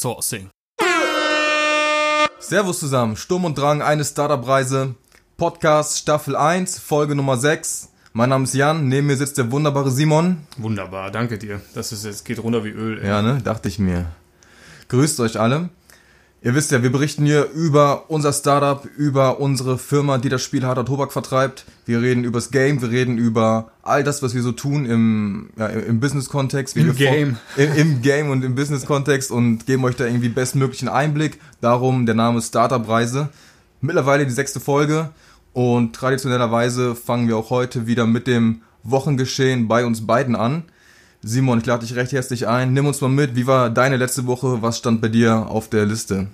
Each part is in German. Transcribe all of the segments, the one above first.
Folge 6. Sourcing. Servus zusammen, Sturm und Drang, eine Startup-Reise, Podcast Staffel 1, Folge Nummer 6. Mein Name ist Jan, neben mir sitzt der wunderbare Simon. Wunderbar, danke dir. Das ist jetzt geht runter wie Öl. Ey. Ja, ne, dachte ich mir. Grüßt euch alle. Ihr wisst ja, wir berichten hier über unser Startup, über unsere Firma, die das Spiel harter Tobak vertreibt. Wir reden übers Game, wir reden über all das, was wir so tun im, ja, im Business-Kontext. Im Game. Im, Im Game und im Business-Kontext und geben euch da irgendwie bestmöglichen Einblick. Darum der Name Startup-Reise. Mittlerweile die sechste Folge und traditionellerweise fangen wir auch heute wieder mit dem Wochengeschehen bei uns beiden an. Simon, ich lade dich recht herzlich ein. Nimm uns mal mit. Wie war deine letzte Woche? Was stand bei dir auf der Liste?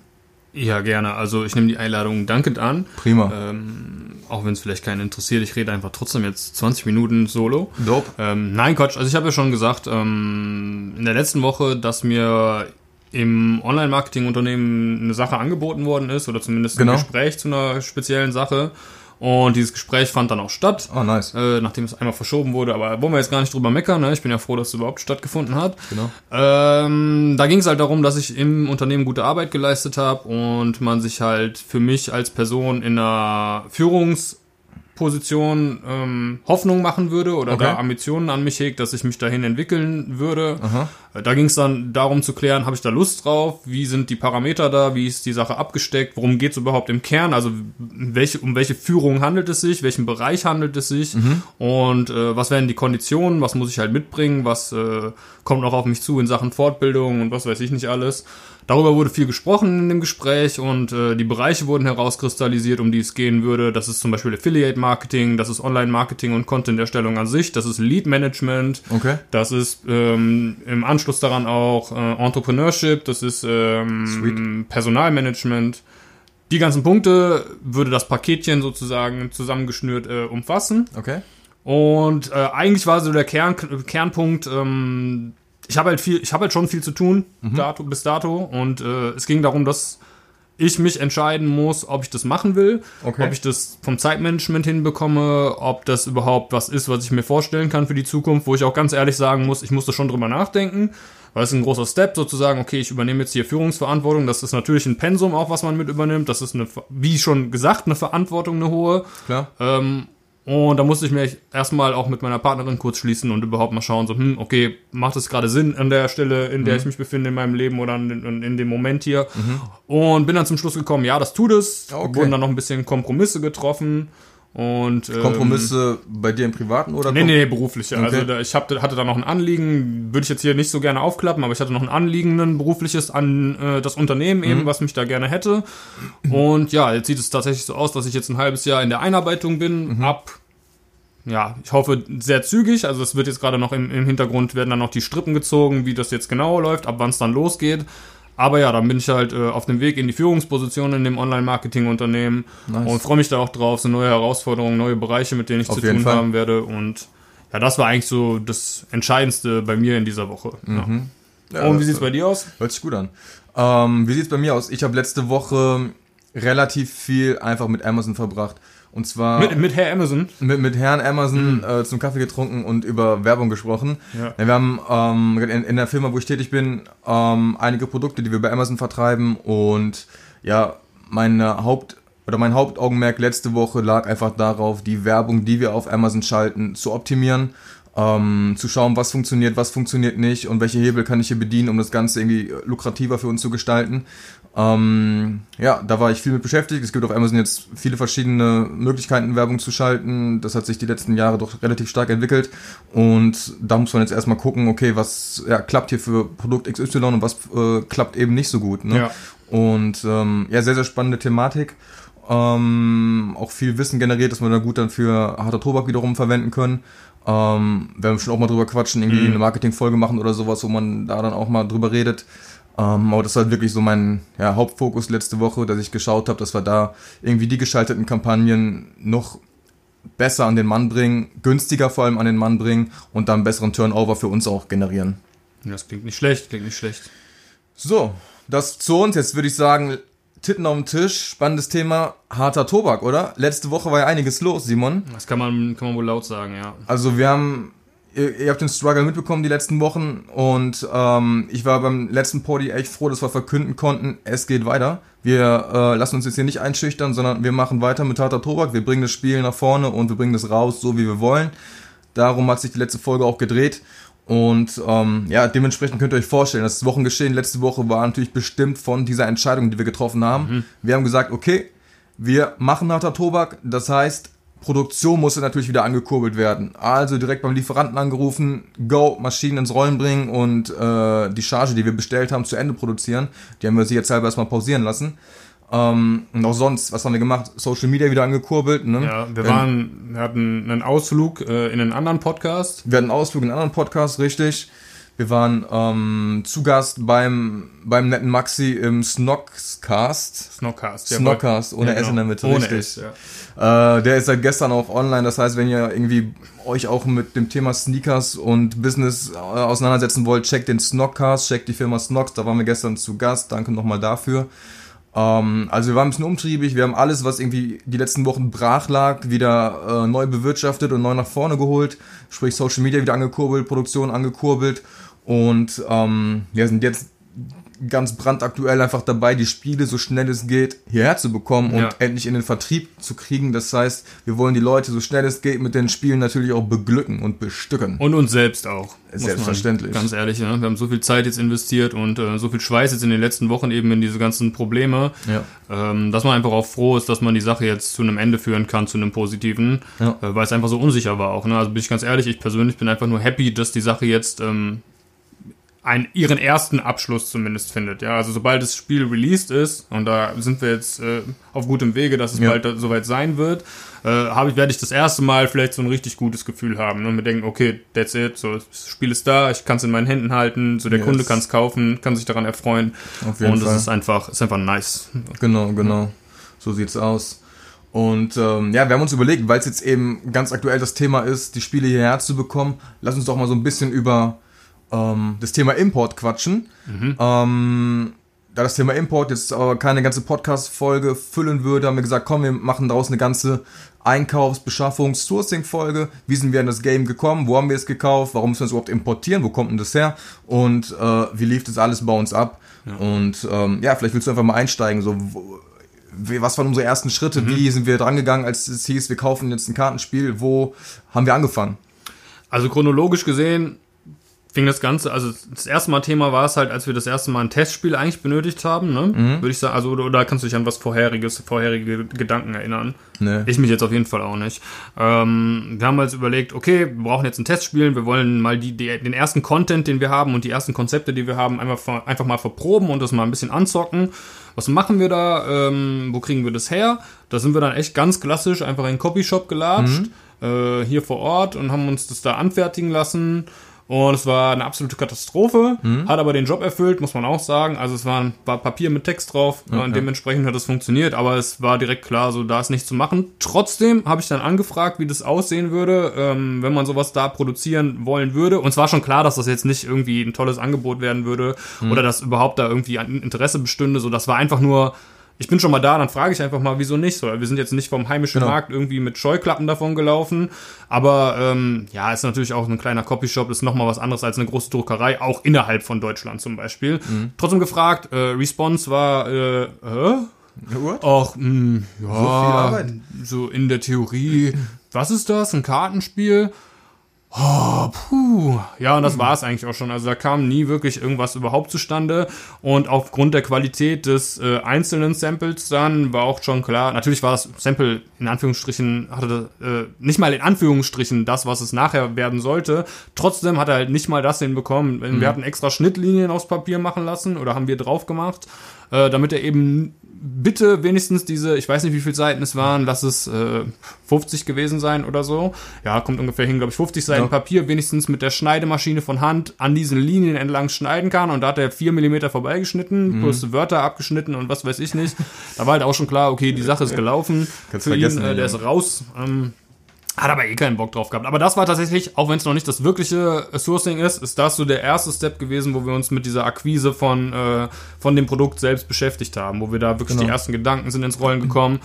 Ja, gerne. Also ich nehme die Einladung dankend an. Prima. Ähm, auch wenn es vielleicht keinen interessiert, ich rede einfach trotzdem jetzt 20 Minuten solo. Dope. Ähm, nein, Quatsch. Also ich habe ja schon gesagt ähm, in der letzten Woche, dass mir im Online-Marketing-Unternehmen eine Sache angeboten worden ist oder zumindest Genau. ein Gespräch zu einer speziellen Sache. Und dieses Gespräch fand dann auch statt. Oh, nice. Äh, nachdem es einmal verschoben wurde, aber wollen wir jetzt gar nicht drüber meckern, ne? Ich bin ja froh, dass es überhaupt stattgefunden hat. Genau. Ähm, da ging es halt darum, dass ich im Unternehmen gute Arbeit geleistet habe und man sich halt für mich als Person in einer Führungsposition ähm, Hoffnung machen würde oder Okay. da Ambitionen an mich hegt, dass ich mich dahin entwickeln würde. Aha. Äh, Da ging es dann darum zu klären, habe ich da Lust drauf, wie sind die Parameter da, wie ist die Sache abgesteckt, worum geht es überhaupt im Kern, also welche, um welche Führung handelt es sich, welchen Bereich handelt es sich? Und äh, was werden die Konditionen, was muss ich halt mitbringen, was äh, kommt noch auf mich zu in Sachen Fortbildung und was weiß ich nicht alles. Darüber wurde viel gesprochen in dem Gespräch und äh, die Bereiche wurden herauskristallisiert, um die es gehen würde. Das ist zum Beispiel Affiliate Marketing, das ist Online-Marketing und Content-Erstellung an sich, das ist Lead-Management, Okay. das ist ähm, im Anschluss daran auch äh, Entrepreneurship, das ist ähm, Personalmanagement. Die ganzen Punkte würde das Paketchen sozusagen zusammengeschnürt äh, umfassen. Okay. Und äh, eigentlich war so der Kern, Kernpunkt, ähm, ich habe halt viel, ich habe halt schon viel zu tun dato, bis dato. Und äh, es ging darum, dass ich mich entscheiden muss, ob ich das machen will, Okay. ob ich das vom Zeitmanagement hinbekomme, ob das überhaupt was ist, was ich mir vorstellen kann für die Zukunft, wo ich auch ganz ehrlich sagen muss, ich muss da schon drüber nachdenken, weil es ist ein großer Step sozusagen, okay, ich übernehme jetzt hier Führungsverantwortung, das ist natürlich ein Pensum auch, was man mit übernimmt, das ist eine, wie schon gesagt, eine Verantwortung, eine hohe, Klar. ähm, und da musste ich mich erstmal auch mit meiner Partnerin kurz schließen und überhaupt mal schauen, so, hm, okay, macht es gerade Sinn an der Stelle, in der ich mich befinde in meinem Leben oder in, in, in dem Moment hier? Und bin dann zum Schluss gekommen, ja, das tut es. Okay. Wurden dann noch ein bisschen Kompromisse getroffen und ähm, Kompromisse bei dir im Privaten oder? Nee, nee, berufliche. Okay. Also da, ich hab, hatte da noch ein Anliegen, würde ich jetzt hier nicht so gerne aufklappen, aber ich hatte noch ein Anliegen, ein berufliches an äh, das Unternehmen eben, was mich da gerne hätte. Und ja, jetzt sieht es tatsächlich so aus, dass ich jetzt ein halbes Jahr in der Einarbeitung bin, ab, ja, ich hoffe sehr zügig, also es wird jetzt gerade noch im, im Hintergrund, werden dann noch die Strippen gezogen, wie das jetzt genau läuft, ab wann es dann losgeht. Aber ja, dann bin ich halt äh, auf dem Weg in die Führungsposition in dem Online-Marketing-Unternehmen Nice. und freue mich da auch drauf, so neue Herausforderungen, neue Bereiche, mit denen ich Auf zu tun Fall. haben werde. Und ja, das war eigentlich so das Entscheidendste bei mir in dieser Woche. Mhm. Ja, Ja. Und wie das- sieht's bei dir aus? Hört sich gut an. Ähm, wie sieht's bei mir aus? Ich habe letzte Woche relativ viel einfach mit Amazon verbracht. Und zwar Mit, mit Herr Amazon. mit, mit Herrn Amazon äh, zum Kaffee getrunken und über Werbung gesprochen. Ja. Wir haben ähm, in, in der Firma, wo ich tätig bin, ähm, einige Produkte, die wir bei Amazon vertreiben und ja, meine Haupt oder mein Hauptaugenmerk letzte Woche lag einfach darauf, die Werbung, die wir auf Amazon schalten, zu optimieren, ähm, zu schauen, was funktioniert, was funktioniert nicht und welche Hebel kann ich hier bedienen, um das Ganze irgendwie lukrativer für uns zu gestalten. Ähm, ja, da war ich viel mit beschäftigt. Es gibt auf Amazon jetzt viele verschiedene Möglichkeiten, Werbung zu schalten. Das hat sich die letzten Jahre doch relativ stark entwickelt. Und da muss man jetzt erstmal gucken, okay, was ja, klappt hier für Produkt XY und was äh, klappt eben nicht so gut. Ne? Ja. Und ähm, ja, sehr, sehr spannende Thematik. Ähm, auch viel Wissen generiert, dass wir da gut dann für harter Tobak wiederum verwenden können. Ähm, werden wir schon auch mal drüber quatschen, irgendwie Mhm. eine Marketingfolge machen oder sowas, wo man da dann auch mal drüber redet. Ähm, aber das war halt wirklich so mein ja, Hauptfokus letzte Woche, dass ich geschaut habe, dass wir da irgendwie die geschalteten Kampagnen noch besser an den Mann bringen, günstiger vor allem an den Mann bringen und dann besseren Turnover für uns auch generieren. Das klingt nicht schlecht, klingt nicht schlecht. So, das zu uns. Jetzt würde ich sagen, Titten auf dem Tisch, spannendes Thema, harter Tobak, oder? Letzte Woche war ja einiges los, Simon. Das kann man, kann man wohl laut sagen, ja. Also wir haben ihr, ihr habt den Struggle mitbekommen die letzten Wochen und ähm, ich war beim letzten Podi echt froh, dass wir verkünden konnten, es geht weiter. Wir äh, lassen uns jetzt hier nicht einschüchtern, sondern wir machen weiter mit harter Tobak. Wir bringen das Spiel nach vorne und wir bringen das raus, so wie wir wollen. Darum hat sich die letzte Folge auch gedreht. Und ähm, ja, dementsprechend könnt ihr euch vorstellen, das Wochengeschehen letzte Woche war natürlich bestimmt von dieser Entscheidung, die wir getroffen haben. Mhm. Wir haben gesagt, okay, wir machen harter Tobak. Das heißt, Produktion musste natürlich wieder angekurbelt werden. Also direkt beim Lieferanten angerufen, go, Maschinen ins Rollen bringen und äh, die Charge, die wir bestellt haben, zu Ende produzieren. Die haben wir sich jetzt selber erstmal pausieren lassen. Ähm, und auch sonst, was haben wir gemacht? Social Media wieder angekurbelt. Ne? Ja, wir waren, wir hatten einen Ausflug äh, in einen anderen Podcast. Wir hatten einen Ausflug in einen anderen Podcast, richtig. Wir waren ähm, zu Gast beim, beim netten Maxi im Snockcast. Snockcast, ja. Snockcast, ohne ja, S in der Mitte, ohne richtig. S, ja. Äh, der ist seit gestern auch online. Das heißt, wenn ihr irgendwie euch auch mit dem Thema Sneakers und Business äh, auseinandersetzen wollt, checkt den Snockcast, checkt die Firma Snocks. Da waren wir gestern zu Gast. Danke nochmal dafür. Ähm, also wir waren ein bisschen umtriebig. Wir haben alles, was irgendwie die letzten Wochen brach lag, wieder äh, neu bewirtschaftet und neu nach vorne geholt. Sprich Social Media wieder angekurbelt, Produktion angekurbelt und ähm, wir sind jetzt ganz brandaktuell einfach dabei, die Spiele so schnell es geht hierher zu bekommen und ja. endlich in den Vertrieb zu kriegen. Das heißt, wir wollen die Leute so schnell es geht mit den Spielen natürlich auch beglücken und bestücken. Und uns selbst auch. Selbstverständlich. Ganz ehrlich, ja. wir haben so viel Zeit jetzt investiert und äh, so viel Schweiß jetzt in den letzten Wochen eben in diese ganzen Probleme, ja. ähm, dass man einfach auch froh ist, dass man die Sache jetzt zu einem Ende führen kann, zu einem positiven, ja. äh, weil es einfach so unsicher war auch. Ne? Also bin ich ganz ehrlich, ich persönlich bin einfach nur happy, dass die Sache jetzt ähm, einen, ihren ersten Abschluss zumindest findet. Ja, also sobald das Spiel released ist, und da sind wir jetzt äh, auf gutem Wege, dass es ja. bald da, soweit sein wird, äh, habe ich, werde ich das erste Mal vielleicht so ein richtig gutes Gefühl haben ne? und mir denken, okay, that's it, so das Spiel ist da, ich kann es in meinen Händen halten, so der yes. Kunde kann es kaufen, kann sich daran erfreuen. Auf jeden und es ist einfach, ist einfach nice. Genau, genau. So sieht's aus. Und ähm, ja, wir haben uns überlegt, weil es jetzt eben ganz aktuell das Thema ist, die Spiele hierher zu bekommen, lass uns doch mal so ein bisschen über ähm, das Thema Import quatschen. Mhm. Ähm, da das Thema Import jetzt aber keine ganze Podcast-Folge füllen würde, haben wir gesagt, komm, wir machen daraus eine ganze Einkaufs-, Beschaffungs-, Sourcing-Folge. Wie sind wir in das Game gekommen? Wo haben wir es gekauft? Warum müssen wir es überhaupt importieren? Wo kommt denn das her? Und äh, wie lief das alles bei uns ab? Ja. Und ähm, ja, vielleicht willst du einfach mal einsteigen. So, wo, was waren unsere ersten Schritte? Mhm. Wie sind wir dran gegangen, als es hieß, wir kaufen jetzt ein Kartenspiel? Wo haben wir angefangen? Also chronologisch gesehen fing das Ganze, also das erste Mal Thema war es halt, als wir das erste Mal ein Testspiel eigentlich benötigt haben, ne? Mhm. Würde ich sagen, also oder, oder, kannst du dich an was vorheriges, vorherige Gedanken erinnern? Nee. Ich mich jetzt auf jeden Fall auch nicht. Ähm, wir haben halt überlegt, okay, wir brauchen jetzt ein Testspiel, wir wollen mal die, die, den ersten Content, den wir haben und die ersten Konzepte, die wir haben, einfach, einfach mal verproben und das mal ein bisschen anzocken. Was machen wir da? Ähm, wo kriegen wir das her? Da sind wir dann echt ganz klassisch einfach in den Copyshop gelatscht, mhm. äh, hier vor Ort und haben uns das da anfertigen lassen und es war eine absolute Katastrophe, mhm. hat aber den Job erfüllt, muss man auch sagen. Also es war, ein, war Papier mit Text drauf okay. und dementsprechend hat es funktioniert, aber es war direkt klar, so da ist nichts zu machen. Trotzdem habe ich dann angefragt, wie das aussehen würde, ähm, wenn man sowas da produzieren wollen würde. Und es war schon klar, dass das jetzt nicht irgendwie ein tolles Angebot werden würde mhm. oder dass überhaupt da irgendwie ein Interesse bestünde. So, das war einfach nur ich bin schon mal da, dann frage ich einfach mal, wieso nicht so. Wir sind jetzt nicht vom heimischen genau. Markt irgendwie mit Scheuklappen davon gelaufen, aber ähm, ja, ist natürlich auch ein kleiner Copyshop, ist nochmal was anderes als eine große Druckerei, auch innerhalb von Deutschland zum Beispiel. Mhm. Trotzdem gefragt, äh, Response war, äh, äh? What? Ach, mh, hm, ja, so, so in der Theorie, was ist das, ein Kartenspiel? Oh, puh. Ja, und das mhm. war es eigentlich auch schon. Also da kam nie wirklich irgendwas überhaupt zustande. Und aufgrund der Qualität des äh, einzelnen Samples dann war auch schon klar, natürlich war das Sample in Anführungsstrichen, hatte äh, nicht mal in Anführungsstrichen das, was es nachher werden sollte. Trotzdem hat er halt nicht mal das hinbekommen. Mhm. Wir hatten extra Schnittlinien aufs Papier machen lassen oder haben wir drauf gemacht, äh, damit er eben bitte wenigstens diese, ich weiß nicht, wie viele Seiten es waren, lass es äh, 50 gewesen sein oder so. Ja, kommt ungefähr hin, glaube ich, 50 Seiten ja. Papier wenigstens mit der Schneidemaschine von Hand an diesen Linien entlang schneiden kann. Und da hat er 4 mm vorbeigeschnitten, mhm. plus Wörter abgeschnitten und was weiß ich nicht. Da war halt auch schon klar, okay, die Sache ist gelaufen. Kannst Für vergessen, ihn, äh, der ist raus. Ähm, hat aber eh keinen Bock drauf gehabt. Aber das war tatsächlich, auch wenn es noch nicht das wirkliche Sourcing ist, ist das so der erste Step gewesen, wo wir uns mit dieser Akquise von, äh, von dem Produkt selbst beschäftigt haben, wo wir da wirklich genau. die ersten Gedanken sind ins Rollen gekommen.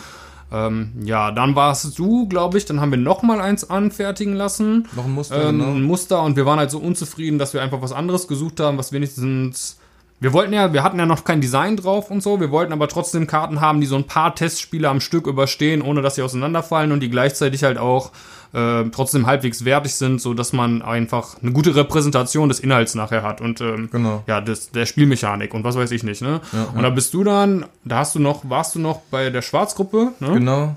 Ähm, ja, dann warst du, glaube ich, dann haben wir noch mal eins anfertigen lassen. Noch ein Muster, ähm, genau. Ein Muster und wir waren halt so unzufrieden, dass wir einfach was anderes gesucht haben, was wenigstens. Wir wollten ja, wir hatten ja noch kein Design drauf und so, wir wollten aber trotzdem Karten haben, die so ein paar Testspiele am Stück überstehen, ohne dass sie auseinanderfallen und die gleichzeitig halt auch äh, trotzdem halbwegs wertig sind, so dass man einfach eine gute Repräsentation des Inhalts nachher hat und ähm, Genau. ja, des, der Spielmechanik und was weiß ich nicht, ne? und da bist du dann, da hast du noch, warst du noch bei der Schwarzgruppe, ne? Genau.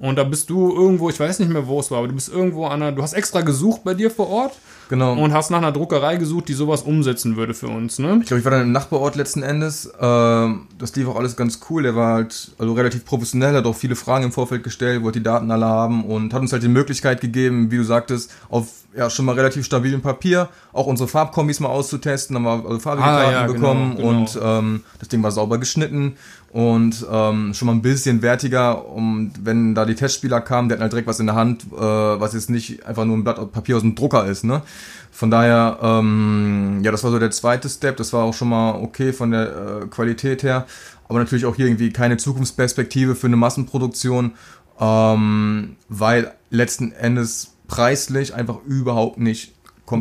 Und da bist du irgendwo, ich weiß nicht mehr, wo es war, aber du bist irgendwo an einer, du hast extra gesucht bei dir vor Ort Genau. und hast nach einer Druckerei gesucht, die sowas umsetzen würde für uns, ne? Ich glaube, ich war dann im Nachbarort letzten Endes. Ähm, das lief auch alles ganz cool. Der war halt also relativ professionell, hat auch viele Fragen im Vorfeld gestellt, wollte die Daten alle haben und hat uns halt die Möglichkeit gegeben, wie du sagtest, auf ja schon mal relativ stabilem Papier auch unsere Farbkombis mal auszutesten. Dann haben wir also farbige Ah, Karten ja, genau, bekommen genau. und ähm, das Ding war sauber geschnitten und ähm, schon mal ein bisschen wertiger. Und wenn da die Testspieler kamen, die hatten halt direkt was in der Hand, äh, was jetzt nicht einfach nur ein Blatt Papier aus dem Drucker ist, ne? Von daher, ähm, ja, das war so der zweite Step. Das war auch schon mal okay von der äh, Qualität her. Aber natürlich auch hier irgendwie keine Zukunftsperspektive für eine Massenproduktion, ähm, weil letzten Endes preislich einfach überhaupt nicht.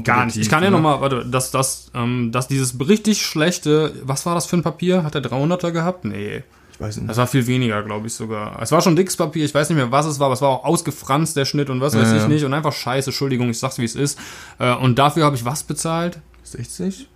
Gar nicht. Ich kann ja ne? nochmal, warte, dass, dass, ähm, dass dieses richtig schlechte, was war das für ein Papier? Hat der 300er gehabt? Nee. Ich weiß nicht. Das war viel weniger, glaube ich sogar. Es war schon dickes Papier, ich weiß nicht mehr, was es war, aber es war auch ausgefranst, der Schnitt und was weiß Ja, ich ja. nicht. Und einfach scheiße, Entschuldigung, ich sag's wie es ist. Äh, und dafür habe ich was bezahlt? 60?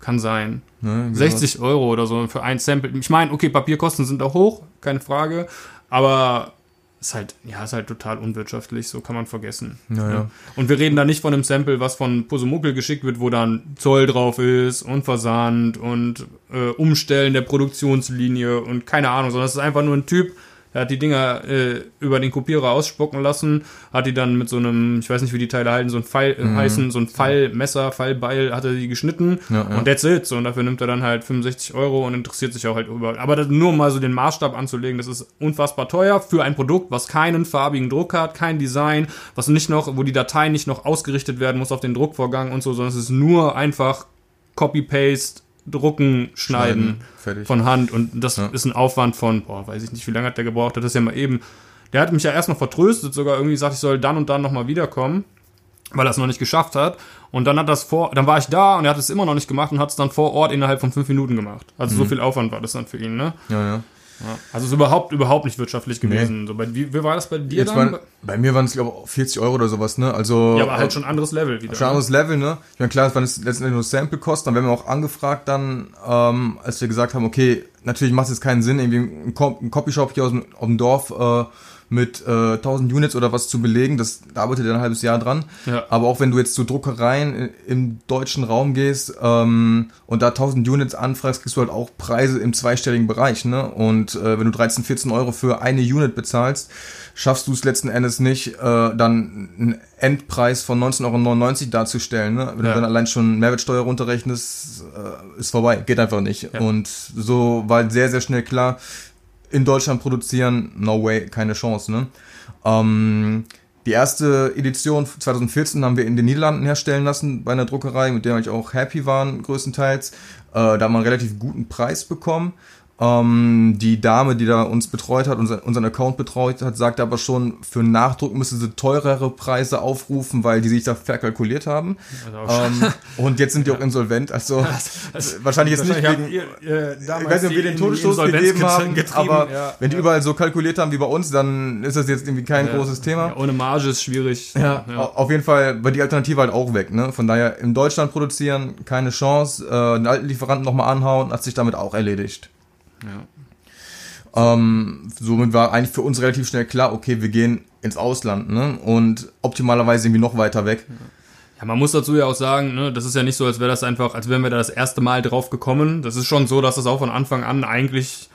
Kann sein. Ne, irgendwie 60 Euro oder so für ein Sample. Ich meine, okay, Papierkosten sind auch hoch, keine Frage, aber ist halt, ja, ist halt total unwirtschaftlich, so kann man vergessen. Ja, ja. Und wir reden da nicht von einem Sample, was von Pusemuckel geschickt wird, wo dann Zoll drauf ist und Versand und äh, Umstellen der Produktionslinie und keine Ahnung, sondern es ist einfach nur ein Typ, der hat die Dinger äh, über den Kopierer ausspucken lassen, hat die dann mit so einem, ich weiß nicht, wie die Teile halten, so ein Pfeil, äh, heißen, so ein Fallmesser, Fallbeil, hat er die geschnitten Ja, ja. und that's it. So, und dafür nimmt er dann halt 65 Euro und interessiert sich auch halt über. Aber das, nur mal so den Maßstab anzulegen, das ist unfassbar teuer für ein Produkt, was keinen farbigen Druck hat, kein Design, was nicht noch, wo die Datei nicht noch ausgerichtet werden muss auf den Druckvorgang und so, sondern es ist nur einfach Copy-Paste, drucken, schneiden, Schneiden, von Hand und das Ja. ist ein Aufwand von, boah, weiß ich nicht, wie lange hat der gebraucht, das ist ja mal eben, der hat mich ja erst noch vertröstet, sogar irgendwie gesagt, ich soll dann und dann nochmal wiederkommen, weil er es noch nicht geschafft hat und dann hat das vor, dann war ich da und er hat es immer noch nicht gemacht und hat es dann vor Ort innerhalb von fünf Minuten gemacht. Also Mhm. so viel Aufwand war das dann für ihn, ne? Ja, ja. Ja. Also es ist überhaupt, überhaupt nicht wirtschaftlich gewesen. So, bei, wie, wie war das bei dir Jetzt dann? waren, bei mir waren es, glaube ich, 40 Euro oder sowas, ne? Also, ja, aber halt äh, schon anderes Level wieder. Schon ein anderes Level, ne? Ich meine, klar, das waren letztendlich nur Sample-Kosten, dann werden wir auch angefragt dann, ähm, als wir gesagt haben, okay, natürlich macht es jetzt keinen Sinn, irgendwie einen Copyshop hier aus dem, aus dem Dorf äh, mit äh, 1000 Units oder was zu belegen, das, da arbeitet er ein halbes Jahr dran. Ja. Aber auch wenn du jetzt zu Druckereien i- im deutschen Raum gehst ähm, und da 1000 Units anfragst, kriegst du halt auch Preise im zweistelligen Bereich, ne? Und äh, wenn du 13, 14 Euro für eine Unit bezahlst, schaffst du es letzten Endes nicht, äh, dann einen Endpreis von 19,99 Euro darzustellen. Ne? Wenn Ja. du dann allein schon Mehrwertsteuer runterrechnest, äh, ist vorbei. Geht einfach nicht. Ja. Und so war halt sehr, sehr schnell klar, in Deutschland produzieren, no way, keine Chance. Ne? Ähm, die erste Edition 2014 haben wir in den Niederlanden herstellen lassen bei einer Druckerei, mit der wir auch happy waren, größtenteils. Äh, da haben wir einen relativ guten Preis bekommen. Ähm, die Dame, die da uns betreut hat, unser, unseren Account betreut hat, sagte aber schon, für Nachdruck müsste sie teurere Preise aufrufen, weil die sich da verkalkuliert haben. Also, Ähm, und jetzt sind die auch insolvent, also wahrscheinlich jetzt nicht wegen, ihr, äh, ich weiß nicht, ob wir den Todesstoß gegeben haben, aber ja, wenn die ja. überall so kalkuliert haben wie bei uns, dann ist das jetzt irgendwie kein Ja. großes Thema. Ja, ohne Marge ist schwierig. Ja, ja. au- auf jeden Fall war die Alternative halt auch weg. Ne? Von daher in Deutschland produzieren, keine Chance. Äh, den alten Lieferanten nochmal anhauen, hat sich damit auch erledigt. Ja. Ähm, somit war eigentlich für uns relativ schnell klar, okay, wir gehen ins Ausland ne? und optimalerweise irgendwie noch weiter weg. Ja, man muss dazu ja auch sagen, ne, das ist ja nicht so, als wäre das einfach, als wären wir da das erste Mal drauf gekommen. Das ist schon so, dass das auch von Anfang an eigentlich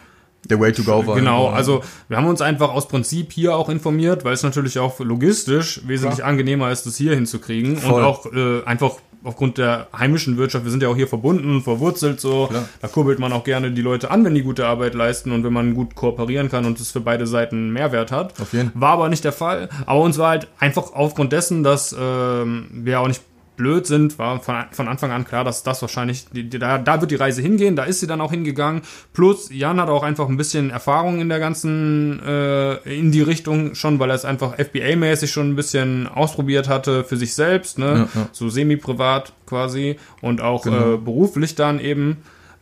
Der Way to go war. Genau, Ja. also wir haben uns einfach aus Prinzip hier auch informiert, weil es natürlich auch logistisch wesentlich Klar. angenehmer ist, das hier hinzukriegen Voll. und auch äh, einfach aufgrund der heimischen Wirtschaft, wir sind ja auch hier verbunden, verwurzelt so, Klar. da kurbelt man auch gerne die Leute an, wenn die gute Arbeit leisten und wenn man gut kooperieren kann und es für beide Seiten Mehrwert hat. Auf jeden. War aber nicht der Fall, aber uns war halt einfach aufgrund dessen, dass ähm, wir auch nicht blöd sind, war von, von Anfang an klar, dass das wahrscheinlich, die, die, da, da wird die Reise hingehen, da ist sie dann auch hingegangen. Plus, Jan hat auch einfach ein bisschen Erfahrung in der ganzen, äh, in die Richtung schon, weil er es einfach FBA-mäßig schon ein bisschen ausprobiert hatte für sich selbst, ne? Ja, ja. So semi-privat quasi und auch genau. äh, beruflich dann eben.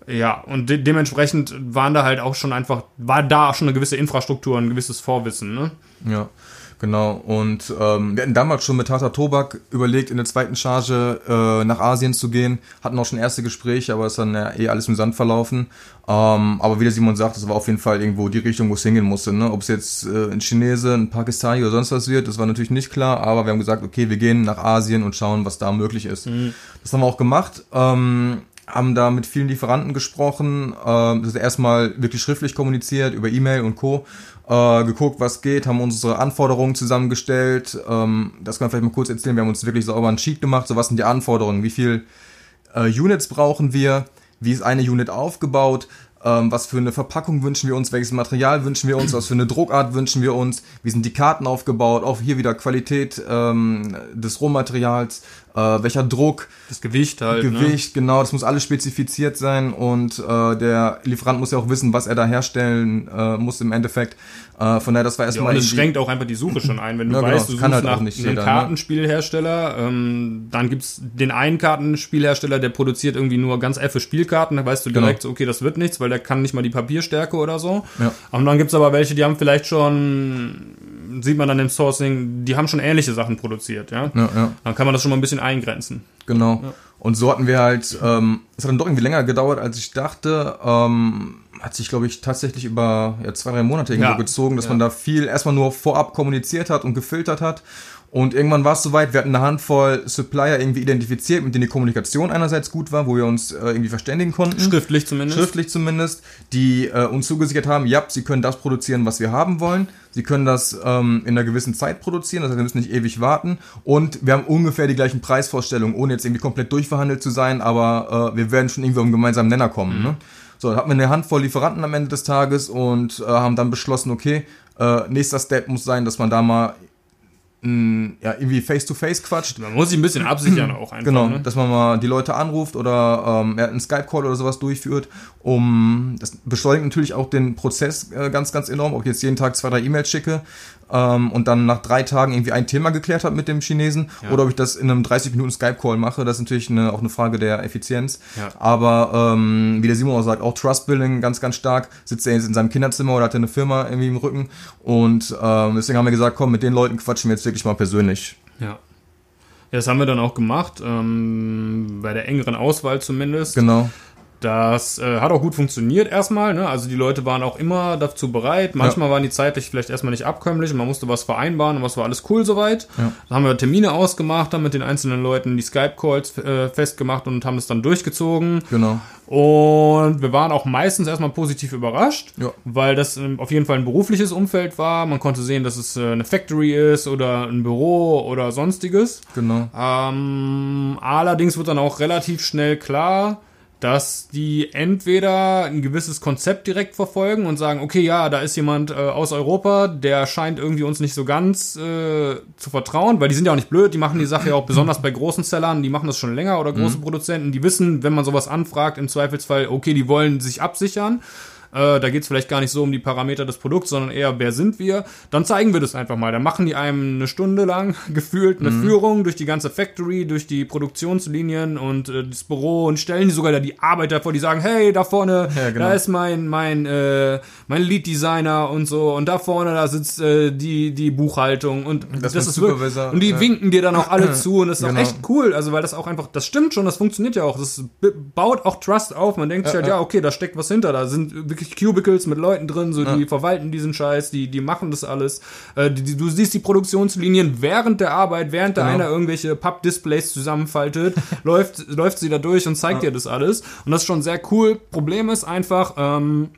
Ja, und de dementsprechend waren da halt auch schon einfach, war da schon eine gewisse Infrastruktur, ein gewisses Vorwissen, ne? Ja. Genau, und ähm, wir hatten damals schon mit Tata Tobak überlegt, in der zweiten Charge äh, nach Asien zu gehen, hatten auch schon erste Gespräche, aber es ist dann ja eh alles im Sand verlaufen. Ähm, aber wie der Simon sagt, das war auf jeden Fall irgendwo die Richtung, wo es hingehen musste. Ne? Ob es jetzt äh, ein Chinese, ein Pakistani oder sonst was wird, das war natürlich nicht klar, aber wir haben gesagt, okay, wir gehen nach Asien und schauen, was da möglich ist. Mhm. Das haben wir auch gemacht. Ähm, haben da mit vielen Lieferanten gesprochen, äh, also erstmal wirklich schriftlich kommuniziert über E-Mail und Co äh, geguckt, was geht, haben unsere Anforderungen zusammengestellt. Ähm, das kann man vielleicht mal kurz erzählen. Wir haben uns wirklich sauber einen Sheet gemacht. So, was sind die Anforderungen? Wie viel äh, Units brauchen wir? Wie ist eine Unit aufgebaut? Ähm, was für eine Verpackung wünschen wir uns? Welches Material wünschen wir uns? Was für eine Druckart wünschen wir uns? Wie sind die Karten aufgebaut? Auch hier wieder Qualität ähm, des Rohmaterials äh, welcher Druck, das Gewicht halt, ne? Gewicht, ne? genau, das muss alles spezifiziert sein und äh, der Lieferant muss ja auch wissen, was er da herstellen äh, muss im Endeffekt. Äh, von daher, das war erstmal. Ja, und es schränkt auch einfach die Suche schon ein, wenn du ja, genau, weißt, du suchst halt nach einem jeder, ne? Kartenspielhersteller, ähm, dann gibt's den einen Kartenspielhersteller, der produziert irgendwie nur ganz effe Spielkarten, da weißt du genau. direkt, genau. okay, das wird nichts, weil der kann nicht mal die Papierstärke oder so. Ja. Und dann gibt's aber welche, die haben vielleicht schon sieht man dann im Sourcing, die haben schon ähnliche Sachen produziert, ja. ja, ja. Dann kann man das schon mal ein bisschen eingrenzen. Genau. Ja. Und so hatten wir halt, ähm, es hat dann doch irgendwie länger gedauert, als ich dachte. Ähm, hat sich, glaube ich, tatsächlich über ja, zwei, drei Monate irgendwo gezogen, dass man da viel erstmal nur vorab kommuniziert hat und gefiltert hat und irgendwann war es soweit, wir hatten eine Handvoll Supplier irgendwie identifiziert, mit denen die Kommunikation einerseits gut war, wo wir uns äh, irgendwie verständigen konnten. Schriftlich zumindest. Schriftlich zumindest, die äh, uns zugesichert haben, ja, sie können das produzieren, was wir haben wollen. Sie können das ähm, in einer gewissen Zeit produzieren, das heißt, wir müssen nicht ewig warten. Und wir haben ungefähr die gleichen Preisvorstellungen, ohne jetzt irgendwie komplett durchverhandelt zu sein, aber äh, wir werden schon irgendwie auf einen gemeinsamen Nenner kommen. Mhm. Ne? So, dann hatten wir eine Handvoll Lieferanten am Ende des Tages und äh, haben dann beschlossen, okay, äh, nächster Step muss sein, dass man da mal ja, irgendwie face-to-face -face quatscht. Man muss sich ein bisschen absichern auch einfach. Genau, ne? dass man mal die Leute anruft oder ähm, einen Skype-Call oder sowas durchführt, um das beschleunigt natürlich auch den Prozess äh, ganz, ganz enorm, ob ich jetzt jeden Tag zwei, drei E-Mails schicke ähm, und dann nach drei Tagen irgendwie ein Thema geklärt habe mit dem Chinesen ja. oder ob ich das in einem 30 Minuten Skype-Call mache, das ist natürlich eine, auch eine Frage der Effizienz. Ja. Aber ähm, wie der Simon auch sagt, auch Trust-Building ganz, ganz stark. Sitzt er jetzt in seinem Kinderzimmer oder hat er eine Firma irgendwie im Rücken und ähm, deswegen haben wir gesagt, komm, mit den Leuten quatschen wir jetzt wirklich mal persönlich. Ja. Ja, das haben wir dann auch gemacht, ähm, bei der engeren Auswahl zumindest. Genau. Das äh, hat auch gut funktioniert erstmal. Ne? Also die Leute waren auch immer dazu bereit. Manchmal ja. waren die zeitlich vielleicht erstmal nicht abkömmlich und man musste was vereinbaren und was war alles cool soweit. Ja. Da haben wir Termine ausgemacht, haben mit den einzelnen Leuten die Skype-Calls äh, festgemacht und haben es dann durchgezogen. Genau. Und wir waren auch meistens erstmal positiv überrascht, ja. weil das äh, auf jeden Fall ein berufliches Umfeld war. Man konnte sehen, dass es äh, eine Factory ist oder ein Büro oder sonstiges. Genau. Ähm, allerdings wird dann auch relativ schnell klar, dass die entweder ein gewisses Konzept direkt verfolgen und sagen, okay, ja, da ist jemand äh, aus Europa, der scheint irgendwie uns nicht so ganz äh, zu vertrauen, weil die sind ja auch nicht blöd, die machen die Sache ja auch besonders bei großen Sellern, die machen das schon länger oder große mhm. Produzenten, die wissen, wenn man sowas anfragt, im Zweifelsfall, okay, die wollen sich absichern äh, da geht es vielleicht gar nicht so um die Parameter des Produkts, sondern eher, wer sind wir, dann zeigen wir das einfach mal. Dann machen die einem eine Stunde lang gefühlt eine mhm. Führung durch die ganze Factory, durch die Produktionslinien und äh, das Büro und stellen die sogar da die Arbeiter vor, die sagen, hey, da vorne, ja, genau. da ist mein, mein, äh, mein Lead-Designer und so und da vorne, da sitzt äh, die, die Buchhaltung und das, das ist wirklich, und die ja. winken dir dann auch alle zu und das ist genau. auch echt cool, also weil das auch einfach, das stimmt schon, das funktioniert ja auch, das baut auch Trust auf, man denkt sich halt, ja, okay, da steckt was hinter, da sind wirklich wirklich Cubicles mit Leuten drin, so ja. die verwalten diesen Scheiß, die, die machen das alles. Äh, die, die, du siehst die Produktionslinien während der Arbeit, während da genau. einer irgendwelche Papp-Displays zusammenfaltet, läuft, läuft sie da durch und zeigt ja. dir das alles. Und das ist schon sehr cool. Problem ist einfach, ähm,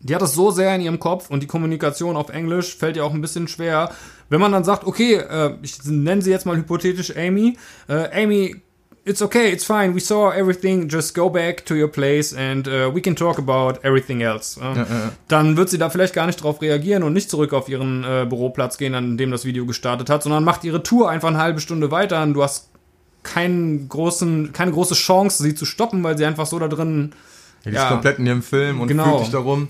die hat das so sehr in ihrem Kopf und die Kommunikation auf Englisch fällt ihr auch ein bisschen schwer. Wenn man dann sagt, okay, äh, ich nenne sie jetzt mal hypothetisch Amy, äh, Amy, it's okay, it's fine, we saw everything, just go back to your place and uh, we can talk about everything else. Ja, ja, ja. Dann wird sie da vielleicht gar nicht drauf reagieren und nicht zurück auf ihren äh, Büroplatz gehen, an dem das Video gestartet hat, sondern macht ihre Tour einfach eine halbe Stunde weiter und du hast keinen großen, keine große Chance, sie zu stoppen, weil sie einfach so da drin. Ja, die ist komplett in ihrem Film und Genau. fühlt dich darum.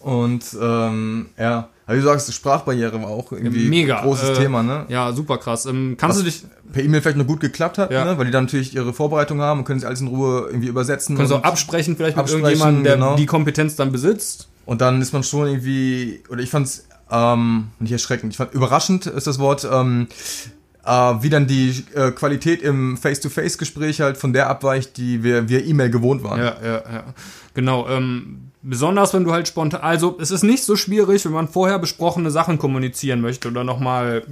Und ähm, ja, aber wie du sagst, Sprachbarriere war auch irgendwie Mega. ein großes äh, Thema, ne? Ja, super krass. Ähm, kannst du dich, Per E-Mail vielleicht noch gut geklappt hat, Ja. ne? weil die dann natürlich ihre Vorbereitung haben und können sich alles in Ruhe irgendwie übersetzen. du und, auch absprechen, vielleicht mit absprechen, irgendjemandem, der genau. die Kompetenz dann besitzt? und dann ist man schon irgendwie, oder ich fand's ähm, nicht erschreckend, ich fand überraschend ist das Wort, ähm, äh, wie dann die äh, Qualität im Face-to-Face-Gespräch halt von der abweicht, die wir via E-Mail gewohnt waren. Ja, ja, ja. Genau. Ähm, besonders wenn du halt spontan. Also, es ist nicht so schwierig, wenn man vorher besprochene Sachen kommunizieren möchte oder nochmal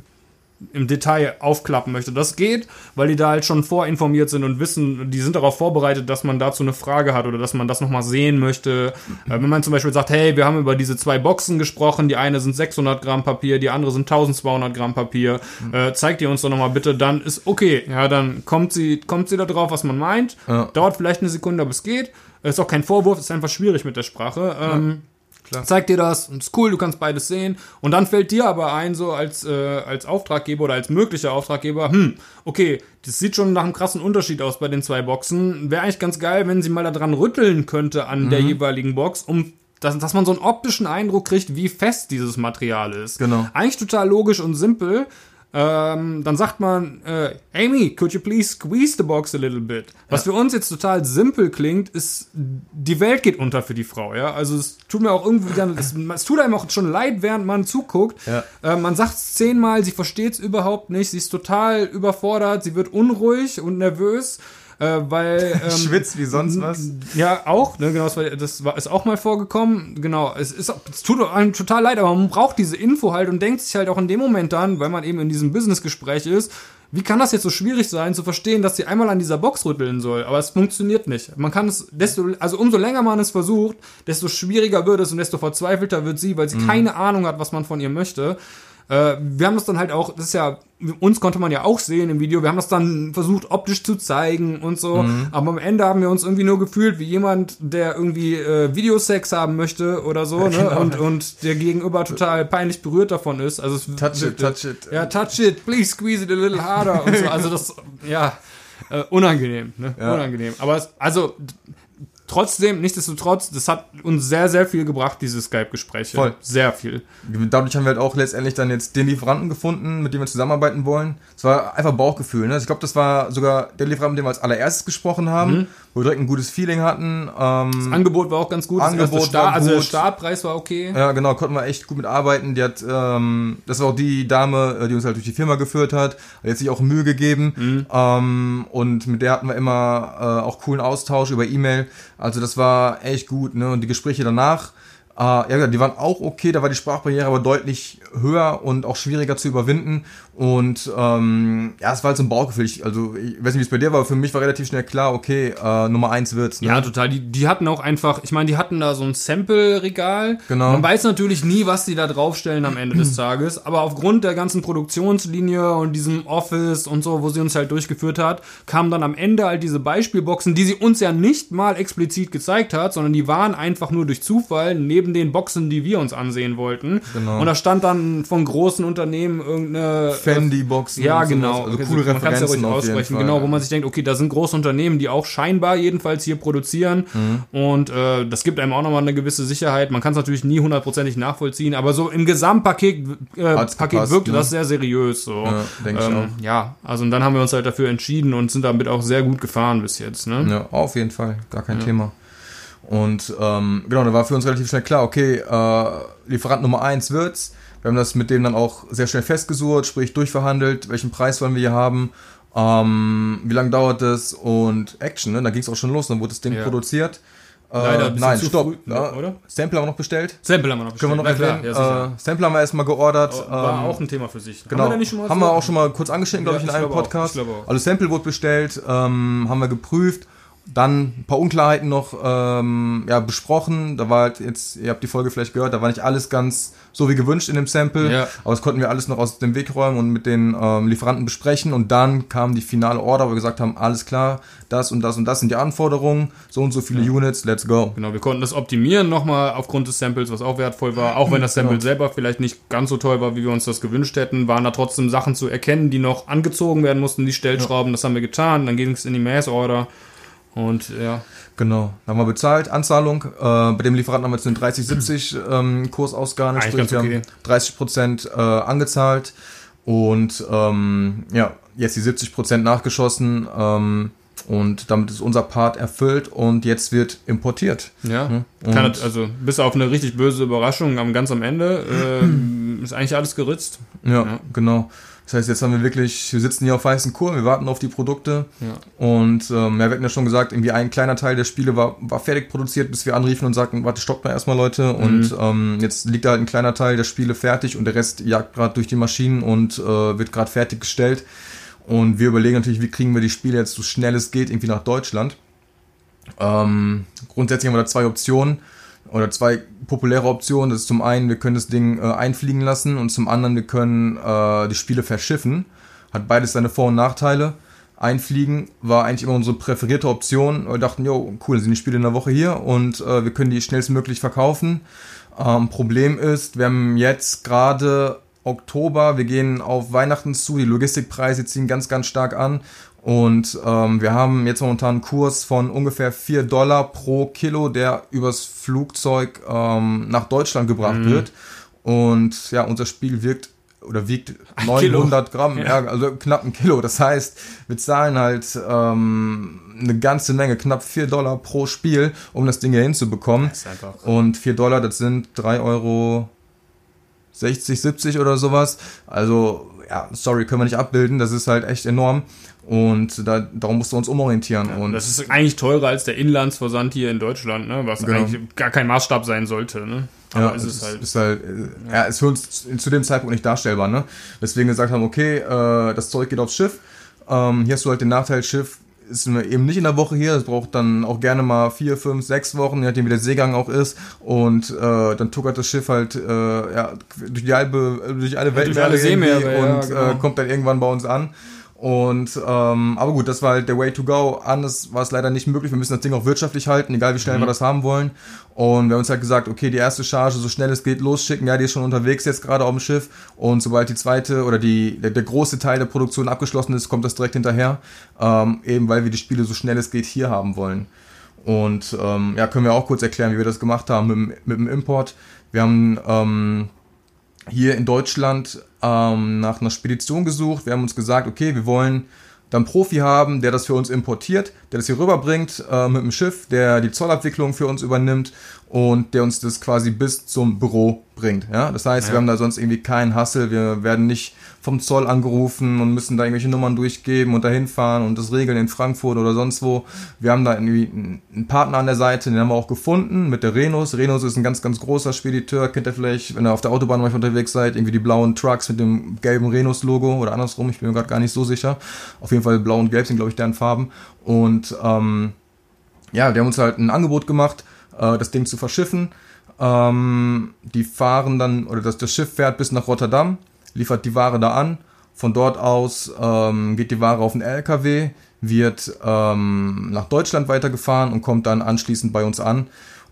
im Detail aufklappen möchte. Das geht, weil die da halt schon vorinformiert sind und wissen, die sind darauf vorbereitet, dass man dazu eine Frage hat oder dass man das nochmal sehen möchte. Äh, wenn man zum Beispiel sagt, hey, wir haben über diese zwei Boxen gesprochen, die eine sind 600 Gramm Papier, die andere sind 1200 Gramm Papier, äh, zeigt ihr uns doch nochmal bitte, dann ist okay. Ja, dann kommt sie, kommt sie da drauf, was man meint. Ja. Dauert vielleicht eine Sekunde, aber es geht. Ist auch kein Vorwurf, ist einfach schwierig mit der Sprache. Ähm, klar. Zeigt dir das und ist cool, du kannst beides sehen. Und dann fällt dir aber ein, so als, äh, als Auftraggeber oder als möglicher Auftraggeber, hm, okay, das sieht schon nach einem krassen Unterschied aus bei den zwei Boxen. Wäre eigentlich ganz geil, wenn sie mal daran rütteln könnte an der jeweiligen Box, um dass, dass man so einen optischen Eindruck kriegt, wie fest dieses Material ist. Genau. Eigentlich total logisch und simpel. Ähm, dann sagt man, äh, Amy, could you please squeeze the box a little bit? Was für uns jetzt total simpel klingt, ist, die Welt geht unter für die Frau, ja. Also es tut mir auch irgendwie dann, es, es tut einem auch schon leid, während man zuguckt. Ja. Äh, man sagt es zehnmal, sie versteht es überhaupt nicht, sie ist total überfordert, sie wird unruhig und nervös. Äh, weil ähm, Schwitzt wie sonst was. ja, auch, ne, genau, das, war, das war, ist auch mal vorgekommen. Genau, es ist, es tut einem total leid, aber man braucht diese Info halt und denkt sich halt auch in dem Moment dann, weil man eben in diesem Businessgespräch ist, wie kann das jetzt so schwierig sein, zu verstehen, dass sie einmal an dieser Box rütteln soll? Aber es funktioniert nicht. Man kann es, desto, also umso länger man es versucht, desto schwieriger wird es und desto verzweifelter wird sie, weil sie keine Ahnung hat, was man von ihr möchte. Äh, wir haben das dann halt auch, das ist ja, uns konnte man ja auch sehen im Video, wir haben das dann versucht optisch zu zeigen und so, aber am Ende haben wir uns irgendwie nur gefühlt wie jemand, der irgendwie äh, Videosex haben möchte oder so, ne? genau. Und, und der Gegenüber total peinlich berührt davon ist. Also es Touch it, touch it. Ja, touch it, please squeeze it a little harder und so. Also das, ja, äh, unangenehm, ne? Ja. Unangenehm. Aber es, also trotzdem, nichtsdestotrotz, das hat uns sehr, sehr viel gebracht, diese Skype-Gespräche. Voll. Sehr viel. Dadurch haben wir halt auch letztendlich dann jetzt den Lieferanten gefunden, mit dem wir zusammenarbeiten wollen. War einfach Bauchgefühl. Ne? Ich glaube, das war sogar der Lieferant, mit dem wir als allererstes gesprochen haben, Mhm. wo wir direkt ein gutes Feeling hatten. Ähm, Angebot war auch ganz gut. Das Angebot Start, war Also der gut. Startpreis war okay. ja, genau, konnten wir echt gut mitarbeiten. Die hat, ähm, das war auch die Dame, äh, die uns halt durch die Firma geführt hat. Hat jetzt sich auch Mühe gegeben. Mhm. Ähm, und mit der hatten wir immer äh, auch coolen Austausch über E-Mail. Also das war echt gut. Ne? Und die Gespräche danach, äh, ja, die waren auch okay. Da war die Sprachbarriere aber deutlich höher und auch schwieriger zu überwinden. Und ähm, ja, es war halt so ein Bauchgefühl. Ich, also ich weiß nicht, wie es bei dir war, aber für mich war relativ schnell klar, okay, äh, Nummer eins wird's. Ne? Ja, total. Die, die hatten auch einfach, ich meine, die hatten da so ein Sample-Regal. Genau. Man weiß natürlich nie, was die da draufstellen am Ende des Tages, aber aufgrund der ganzen Produktionslinie und diesem Office und so, wo sie uns halt durchgeführt hat, kamen dann am Ende halt diese Beispielboxen, die sie uns ja nicht mal explizit gezeigt hat, sondern die waren einfach nur durch Zufall neben den Boxen, die wir uns ansehen wollten. Genau. Und da stand dann von großen Unternehmen irgendeine Fendi-Boxen. Ja, und sowas. genau. Also coole man kann's Referenzen ja ruhig aussprechen. Genau, wo man sich denkt, okay, da sind große Unternehmen, die auch scheinbar jedenfalls hier produzieren. Mhm. Und äh, das gibt einem auch nochmal eine gewisse Sicherheit. Man kann es natürlich nie hundertprozentig nachvollziehen, aber so im Gesamtpaket äh, Paket gepasst, wirkte ne? das sehr seriös. So. Ja, denk ich ähm, ja, also und dann haben wir uns halt dafür entschieden und sind damit auch sehr gut gefahren bis jetzt. Ne? Ja, auf jeden Fall, gar kein Thema. Und ähm, genau, da war für uns relativ schnell klar, okay, äh, Lieferant Nummer eins wird's. Wir haben das mit dem dann auch sehr schnell festgesucht, sprich durchverhandelt, welchen Preis wollen wir hier haben, ähm, wie lange dauert das und Action, ne? Da ging es auch schon los, dann wurde das Ding Ja. produziert. Äh, Leider ein bisschen nein, zu stopp, früh, ne? oder? Sample haben wir noch bestellt. Sample haben wir noch Können wir noch bestellt. Erwähnen. klar, ja, äh, Sample haben wir erstmal geordert. War ähm, auch ein Thema für sich. Genau. Haben wir, da nicht schon mal haben wir auch schon mal kurz angeschnitten, glaube Ja, ich, in ich einem glaube auch. Podcast. Ich glaube auch. Also Sample wurde bestellt, ähm, haben wir geprüft dann ein paar Unklarheiten noch ähm, ja, besprochen. Da war halt jetzt, ihr habt die Folge vielleicht gehört, da war nicht alles ganz so wie gewünscht in dem Sample. Ja. Aber das konnten wir alles noch aus dem Weg räumen und mit den ähm, Lieferanten besprechen. Und dann kam die finale Order, wo wir gesagt haben, alles klar, das und das und das sind die Anforderungen, so und so viele ja. Units, let's go. Genau, wir konnten das optimieren nochmal aufgrund des Samples, was auch wertvoll war. Auch wenn das Sample genau. selber vielleicht nicht ganz so toll war, wie wir uns das gewünscht hätten, waren da trotzdem Sachen zu erkennen, die noch angezogen werden mussten, die Stellschrauben. Ja. Das haben wir getan. Dann ging es in die Mass-Order. Und ja. Genau, haben wir bezahlt, Anzahlung. Äh, bei dem Lieferanten haben wir jetzt einen 30-70 ähm, Kurs ausgehandelt, sprich wir okay. haben 30 Prozent äh, angezahlt und ähm, ja, jetzt die 70 Prozent nachgeschossen ähm, und damit ist unser Part erfüllt und jetzt wird importiert. Ja, mhm. Kann also bis auf eine richtig böse Überraschung am ganz am Ende äh, ist eigentlich alles geritzt. Ja, ja. genau. Das heißt, jetzt haben wir wirklich, wir sitzen hier auf weißen Kohl, wir warten auf die Produkte. Ja. Und ähm, ja, wir hatten ja schon gesagt, irgendwie ein kleiner Teil der Spiele war, war fertig produziert, bis wir anriefen und sagten, warte, stoppt mal erstmal Leute. Mhm. Und ähm, jetzt liegt da halt ein kleiner Teil der Spiele fertig und der Rest jagt gerade durch die Maschinen und äh, wird gerade fertiggestellt. Und wir überlegen natürlich, wie kriegen wir die Spiele jetzt so schnell es geht irgendwie nach Deutschland. Ähm, grundsätzlich haben wir da zwei Optionen oder zwei populäre Optionen. Das ist zum einen, wir können das Ding äh, einfliegen lassen und zum anderen, wir können äh, die Spiele verschiffen. Hat beides seine Vor- und Nachteile. Einfliegen war eigentlich immer unsere präferierte Option. Wir dachten, jo, cool, sind die Spiele in der Woche hier und äh, wir können die schnellstmöglich verkaufen. Ähm, Problem ist, wir haben jetzt gerade Oktober, wir gehen auf Weihnachten zu, die Logistikpreise ziehen ganz, ganz stark an und ähm, wir haben jetzt momentan einen Kurs von ungefähr 4 Dollar pro Kilo, der übers Flugzeug ähm, nach Deutschland gebracht mhm. wird. Und ja, unser Spiel wirkt oder wiegt 900 Gramm, ja. ja. also knapp ein Kilo. Das heißt, wir zahlen halt ähm, eine ganze Menge, knapp 4 Dollar pro Spiel, um das Ding hier hinzubekommen. Und 4 Dollar, das sind 3 Euro 60, 70 oder sowas. Also, ja, sorry, können wir nicht abbilden. Das ist halt echt enorm. Und da, darum musst du uns umorientieren. Ja, und das ist eigentlich teurer als der Inlandsversand hier in Deutschland, ne? was genau. eigentlich gar kein Maßstab sein sollte. Ne? Aber ja, es ist, halt. Ist halt ja. ja, ist für uns zu dem Zeitpunkt nicht darstellbar. Ne? Weswegen wir gesagt haben, okay, äh, das Zeug geht aufs Schiff. Ähm, hier hast du halt den Nachteil, Schiff ist eben nicht in der Woche hier. Es braucht dann auch gerne mal vier, fünf, sechs Wochen, je nachdem wie der Seegang auch ist. Und äh, dann tuckert das Schiff halt äh, ja, durch die halbe, durch alle Welt durch alle Seemeere und ja, genau. äh, kommt dann irgendwann bei uns an. Und ähm, aber gut, das war halt der Way to go. Anders war es leider nicht möglich. Wir müssen das Ding auch wirtschaftlich halten, egal wie schnell mhm. wir das haben wollen. Und wir haben uns halt gesagt, okay, die erste Charge so schnell es geht losschicken. Ja, die ist schon unterwegs jetzt gerade auf dem Schiff. Und sobald die zweite oder die der, der große Teil der Produktion abgeschlossen ist, kommt das direkt hinterher. Ähm, eben weil wir die Spiele so schnell es geht hier haben wollen. Und ähm, ja, können wir auch kurz erklären, wie wir das gemacht haben mit, mit dem Import. Wir haben ähm, hier in Deutschland ähm, nach einer Spedition gesucht. Wir haben uns gesagt, okay, wir wollen dann Profi haben, der das für uns importiert, der das hier rüberbringt äh, mit dem Schiff, der die Zollabwicklung für uns übernimmt und der uns das quasi bis zum Büro bringt. Ja? Das heißt, ja. wir haben da sonst irgendwie keinen Hassel, wir werden nicht vom Zoll angerufen und müssen da irgendwelche Nummern durchgeben und dahin fahren und das regeln in Frankfurt oder sonst wo. Wir haben da irgendwie einen Partner an der Seite, den haben wir auch gefunden mit der Renus. Renus ist ein ganz, ganz großer Spediteur, kennt ihr vielleicht, wenn ihr auf der Autobahn manchmal unterwegs seid, irgendwie die blauen Trucks mit dem gelben Renus-Logo oder andersrum, ich bin mir gerade gar nicht so sicher. Auf jeden Fall blau und gelb sind, glaube ich, deren Farben. Und ähm, ja, die haben uns halt ein Angebot gemacht, äh, das Ding zu verschiffen. Ähm, die fahren dann, oder das, das Schiff fährt bis nach Rotterdam, liefert die Ware da an. Von dort aus ähm, geht die Ware auf den LKW, wird ähm, nach Deutschland weitergefahren und kommt dann anschließend bei uns an.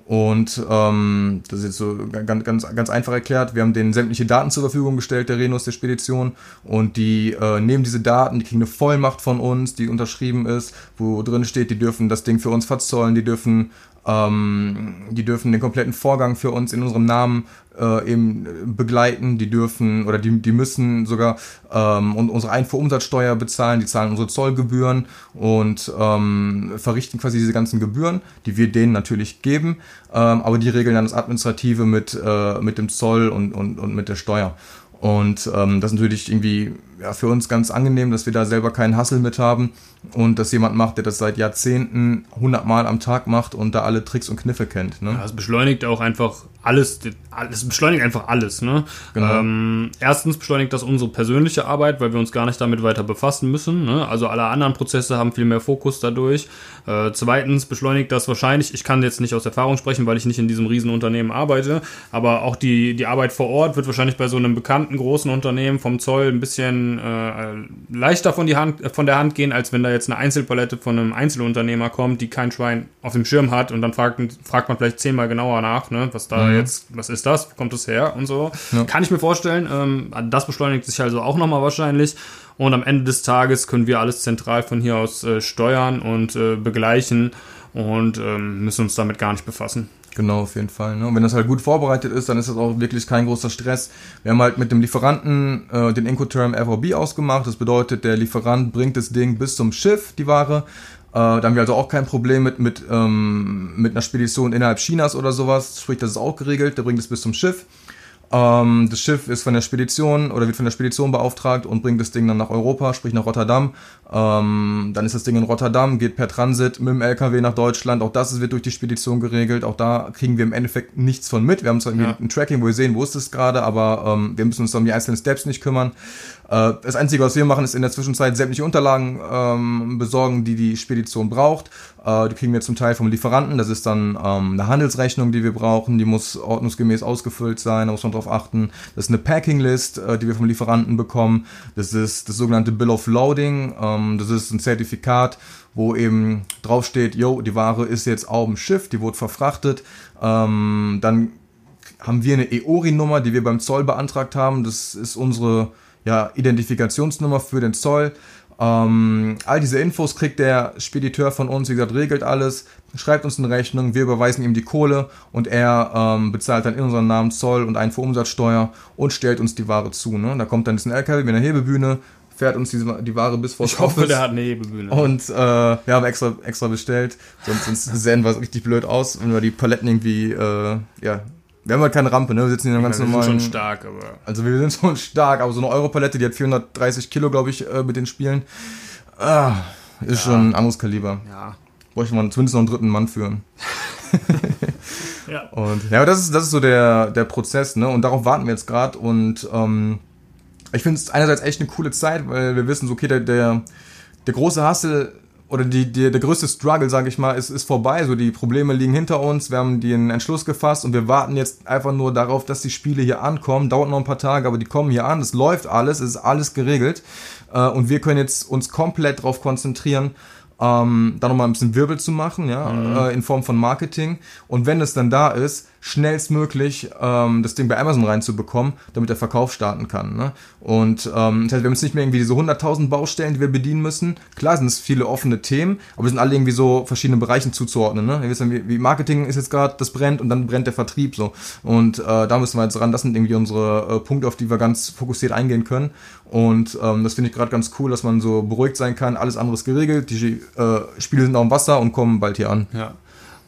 Und ähm, das ist jetzt so ganz, ganz, ganz einfach erklärt. Wir haben denen sämtliche Daten zur Verfügung gestellt, der Renus der Spedition. Und die äh, nehmen diese Daten, die kriegen eine Vollmacht von uns, die unterschrieben ist, wo drin steht, die dürfen das Ding für uns verzollen, die dürfen ähm, die dürfen den kompletten Vorgang für uns in unserem Namen äh, eben begleiten. Die dürfen oder die, die müssen sogar ähm, unsere Einfuhrumsatzsteuer bezahlen. Die zahlen unsere Zollgebühren und ähm, verrichten quasi diese ganzen Gebühren, die wir denen natürlich geben. Ähm, aber die regeln dann das Administrative mit, äh, mit dem Zoll und, und, und mit der Steuer. Und ähm, das ist natürlich irgendwie ja, für uns ganz angenehm, dass wir da selber keinen Hassel mit haben und dass jemand macht, der das seit Jahrzehnten 100 Mal am Tag macht und da alle Tricks und Kniffe kennt. Ne? Ja, es beschleunigt auch einfach alles, es beschleunigt einfach alles. Ne? Genau. Ähm, erstens beschleunigt das unsere persönliche Arbeit, weil wir uns gar nicht damit weiter befassen müssen. Ne? Also alle anderen Prozesse haben viel mehr Fokus dadurch. Äh, zweitens beschleunigt das wahrscheinlich, ich kann jetzt nicht aus Erfahrung sprechen, weil ich nicht in diesem Riesenunternehmen arbeite, aber auch die, die Arbeit vor Ort wird wahrscheinlich bei so einem bekannten großen Unternehmen vom Zoll ein bisschen äh, leichter von, die Hand, von der Hand gehen, als wenn da jetzt eine Einzelpalette von einem Einzelunternehmer kommt, die kein Schwein auf dem Schirm hat und dann fragt, fragt man vielleicht zehnmal genauer nach, ne, was da mhm. jetzt, was ist das, wo kommt das her und so. Ja. Kann ich mir vorstellen. Ähm, das beschleunigt sich also auch nochmal wahrscheinlich. Und am Ende des Tages können wir alles zentral von hier aus äh, steuern und äh, begleichen und ähm, müssen uns damit gar nicht befassen. Genau, auf jeden Fall. Ne? Und wenn das halt gut vorbereitet ist, dann ist das auch wirklich kein großer Stress. Wir haben halt mit dem Lieferanten äh, den Incoterm FOB ausgemacht. Das bedeutet, der Lieferant bringt das Ding bis zum Schiff, die Ware. Äh, da haben wir also auch kein Problem mit, mit, ähm, mit einer Spedition innerhalb Chinas oder sowas. Sprich, das ist auch geregelt. Der bringt es bis zum Schiff. Ähm, das Schiff ist von der Spedition oder wird von der Spedition beauftragt und bringt das Ding dann nach Europa, sprich nach Rotterdam. Ähm, dann ist das Ding in Rotterdam, geht per Transit mit dem LKW nach Deutschland. Auch das wird durch die Spedition geregelt. Auch da kriegen wir im Endeffekt nichts von mit. Wir haben zwar irgendwie ja. ein Tracking, wo wir sehen, wo ist es gerade, aber ähm, wir müssen uns um die einzelnen Steps nicht kümmern. Äh, das Einzige, was wir machen, ist in der Zwischenzeit sämtliche Unterlagen ähm, besorgen, die die Spedition braucht. Äh, die kriegen wir zum Teil vom Lieferanten. Das ist dann ähm, eine Handelsrechnung, die wir brauchen. Die muss ordnungsgemäß ausgefüllt sein. Da muss man drauf achten. Das ist eine Packing List, äh, die wir vom Lieferanten bekommen. Das ist das sogenannte Bill of Loading. Ähm, das ist ein Zertifikat, wo eben draufsteht, yo, die Ware ist jetzt auf dem Schiff, die wurde verfrachtet. Ähm, dann haben wir eine EORI-Nummer, die wir beim Zoll beantragt haben. Das ist unsere ja, Identifikationsnummer für den Zoll. Ähm, all diese Infos kriegt der Spediteur von uns, wie gesagt, regelt alles, schreibt uns eine Rechnung, wir überweisen ihm die Kohle und er ähm, bezahlt dann in unseren Namen Zoll und Einfuhrumsatzsteuer und stellt uns die Ware zu. Ne? Da kommt dann ein LKW mit einer Hebebühne, fährt uns diese, die Ware bis vor Ich hoffe, Office. der hat eine Hebebühne. Und äh, wir haben extra, extra bestellt, sonst, sonst sehen wir richtig blöd aus, wenn wir die Paletten irgendwie äh, ja, wir haben halt keine Rampe, ne? Wir sitzen hier ganz normal. Wir sind schon stark, aber. Also wir sind schon stark, aber so eine Europalette, die hat 430 Kilo, glaube ich, äh, mit den Spielen. Ah, ist ja. schon ein anderes Kaliber. Ja. Bräuchte man zumindest noch einen dritten Mann führen. ja. Und ja, aber das ist, das ist so der, der Prozess, ne? Und darauf warten wir jetzt gerade. Und ähm, ich finde es einerseits echt eine coole Zeit, weil wir wissen, so, okay, der, der, der große Hassel oder die, die, der größte Struggle, sage ich mal, ist, ist vorbei. So die Probleme liegen hinter uns. Wir haben den Entschluss gefasst und wir warten jetzt einfach nur darauf, dass die Spiele hier ankommen. Dauert noch ein paar Tage, aber die kommen hier an. Es läuft alles, es ist alles geregelt äh, und wir können jetzt uns komplett darauf konzentrieren, ähm, da nochmal ein bisschen Wirbel zu machen, ja, mhm. äh, in Form von Marketing. Und wenn es dann da ist, schnellstmöglich ähm, das Ding bei Amazon reinzubekommen, damit der Verkauf starten kann. Ne? Und ähm, das heißt, wir haben jetzt nicht mehr irgendwie diese 100.000 Baustellen, die wir bedienen müssen. Klar sind es viele offene Themen, aber wir sind alle irgendwie so verschiedene Bereichen zuzuordnen. Ne? Wir wissen, wie, wie Marketing ist jetzt gerade, das brennt und dann brennt der Vertrieb so. Und äh, da müssen wir jetzt ran. Das sind irgendwie unsere äh, Punkte, auf die wir ganz fokussiert eingehen können. Und ähm, das finde ich gerade ganz cool, dass man so beruhigt sein kann. Alles andere ist geregelt. Die äh, Spiele sind auf dem Wasser und kommen bald hier an. Ja.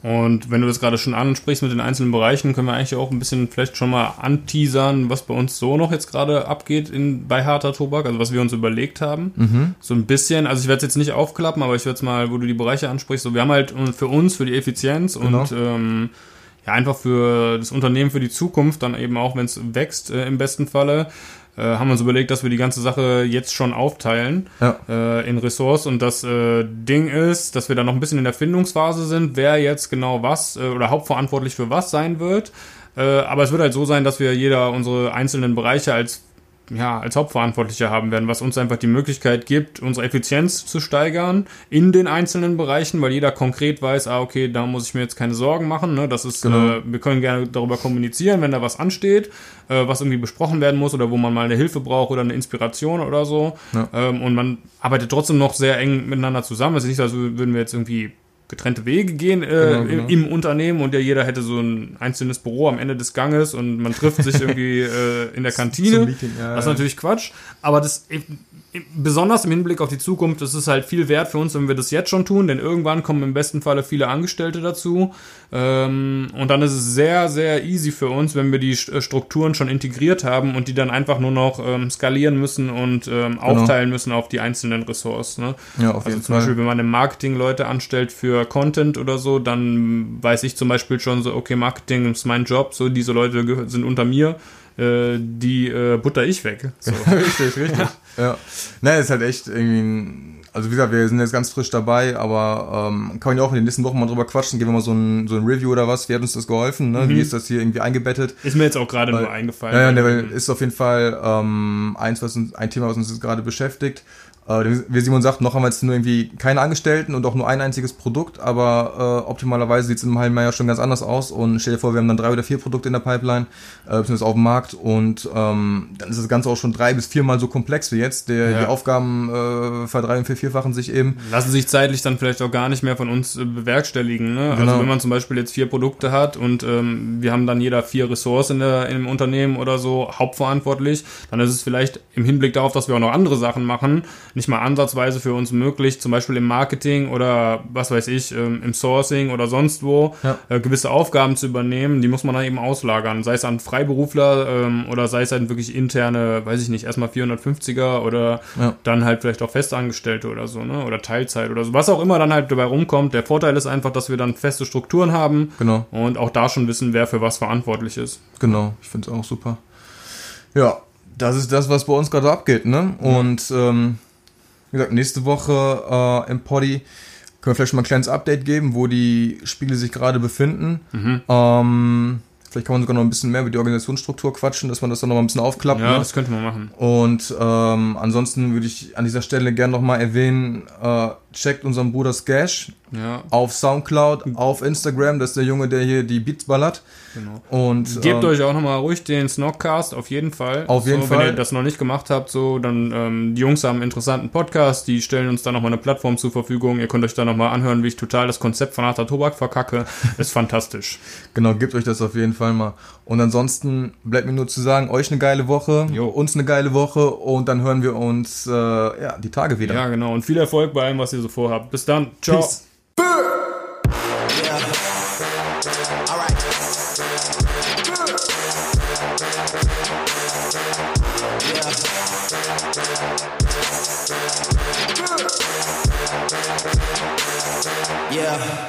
Und wenn du das gerade schon ansprichst mit den einzelnen Bereichen, können wir eigentlich auch ein bisschen vielleicht schon mal anteasern, was bei uns so noch jetzt gerade abgeht in, bei harter Tobak, also was wir uns überlegt haben. Mhm. So ein bisschen, also ich werde es jetzt nicht aufklappen, aber ich werde es mal, wo du die Bereiche ansprichst, so wir haben halt für uns, für die Effizienz genau. und ähm, ja, einfach für das Unternehmen, für die Zukunft, dann eben auch, wenn es wächst, äh, im besten Falle, äh, haben uns überlegt, dass wir die ganze Sache jetzt schon aufteilen ja. äh, in Ressorts und das äh, Ding ist, dass wir da noch ein bisschen in der Findungsphase sind, wer jetzt genau was äh, oder hauptverantwortlich für was sein wird. Äh, aber es wird halt so sein, dass wir jeder unsere einzelnen Bereiche als ja, als Hauptverantwortliche haben werden, was uns einfach die Möglichkeit gibt, unsere Effizienz zu steigern in den einzelnen Bereichen, weil jeder konkret weiß, ah, okay, da muss ich mir jetzt keine Sorgen machen. Ne? Das ist, genau. äh, wir können gerne darüber kommunizieren, wenn da was ansteht, äh, was irgendwie besprochen werden muss oder wo man mal eine Hilfe braucht oder eine Inspiration oder so. Ja. Ähm, und man arbeitet trotzdem noch sehr eng miteinander zusammen. Es ist nicht so, als würden wir jetzt irgendwie getrennte Wege gehen äh, genau, genau. im Unternehmen und ja jeder hätte so ein einzelnes Büro am Ende des Ganges und man trifft sich irgendwie äh, in der Kantine. Meeting, ja, das ist natürlich Quatsch, aber das besonders im Hinblick auf die Zukunft ist es halt viel wert für uns, wenn wir das jetzt schon tun, denn irgendwann kommen im besten Falle viele Angestellte dazu. Ähm, und dann ist es sehr, sehr easy für uns, wenn wir die äh, Strukturen schon integriert haben und die dann einfach nur noch ähm, skalieren müssen und ähm, genau. aufteilen müssen auf die einzelnen Ressorts. Ne? Ja, auf also jeden zum Fall. Beispiel, wenn man im Marketing Leute anstellt für Content oder so, dann weiß ich zum Beispiel schon so, okay, Marketing ist mein Job, so diese Leute sind unter mir äh, die äh, butter ich weg. So. richtig, richtig. ja. Ne, ist halt echt irgendwie ein, also wie gesagt, wir sind jetzt ganz frisch dabei, aber ähm, kann man ja auch in den nächsten Wochen mal drüber quatschen, geben wir mal so ein, so ein Review oder was, wie hat uns das geholfen, ne? Mhm. wie ist das hier irgendwie eingebettet. Ist mir jetzt auch gerade nur eingefallen. Ja, ja ne, ist auf jeden Fall ähm, eins, was uns, ein Thema, was uns jetzt gerade beschäftigt. Äh, wie Simon sagt, noch haben wir jetzt nur irgendwie keine Angestellten und auch nur ein einziges Produkt, aber äh, optimalerweise sieht es im halben Jahr schon ganz anders aus und stell dir vor, wir haben dann drei oder vier Produkte in der Pipeline, äh, beziehungsweise auf dem Markt und ähm, dann ist das Ganze auch schon drei bis viermal so komplex wie jetzt. Der, ja. Die Aufgaben äh, verdrei- und vervierfachen sich eben. Lassen sich zeitlich dann vielleicht auch gar nicht mehr von uns äh, bewerkstelligen. Ne? Also genau. Also wenn man zum Beispiel jetzt vier Produkte hat und ähm, wir haben dann jeder vier Ressorts in der, im Unternehmen oder so hauptverantwortlich, dann ist es vielleicht im Hinblick darauf, dass wir auch noch andere Sachen machen, nicht mal ansatzweise für uns möglich, zum Beispiel im Marketing oder was weiß ich, ähm, im Sourcing oder sonst wo, ja. äh, gewisse Aufgaben zu übernehmen, die muss man dann eben auslagern, sei es an Freiberufler ähm, oder sei es halt wirklich interne, weiß ich nicht, erstmal 450er oder ja. dann halt vielleicht auch Festangestellte oder so, ne? Oder Teilzeit oder so. Was auch immer dann halt dabei rumkommt. Der Vorteil ist einfach, dass wir dann feste Strukturen haben genau. und auch da schon wissen, wer für was verantwortlich ist. Genau, ich finde es auch super. Ja, das ist das, was bei uns gerade abgeht, ne? Und ähm, wie gesagt, nächste Woche äh, im Poddy können wir vielleicht schon mal ein kleines Update geben, wo die Spiele sich gerade befinden. Mhm. Ähm, vielleicht kann man sogar noch ein bisschen mehr über die Organisationsstruktur quatschen, dass man das dann noch mal ein bisschen aufklappt. Ja, ne? das könnte man machen. Und ähm, ansonsten würde ich an dieser Stelle gerne noch mal erwähnen, äh, checkt unseren Bruder Skash ja. auf Soundcloud, auf Instagram. Das ist der Junge, der hier die Beats ballert. Genau. Und gebt ähm, euch auch nochmal ruhig den Snockcast auf jeden Fall. Auf jeden so, Fall. Wenn ihr das noch nicht gemacht habt, so dann ähm, die Jungs haben einen interessanten Podcast. Die stellen uns da nochmal eine Plattform zur Verfügung. Ihr könnt euch da nochmal anhören, wie ich total das Konzept von harter Tobak verkacke. ist fantastisch. Genau, gebt euch das auf jeden Fall mal. Und ansonsten bleibt mir nur zu sagen, euch eine geile Woche, jo. uns eine geile Woche und dann hören wir uns äh, ja die Tage wieder. Ja, genau. Und viel Erfolg bei allem, was ihr so vorhabt. Bis dann. Ciao. Peace. Yeah.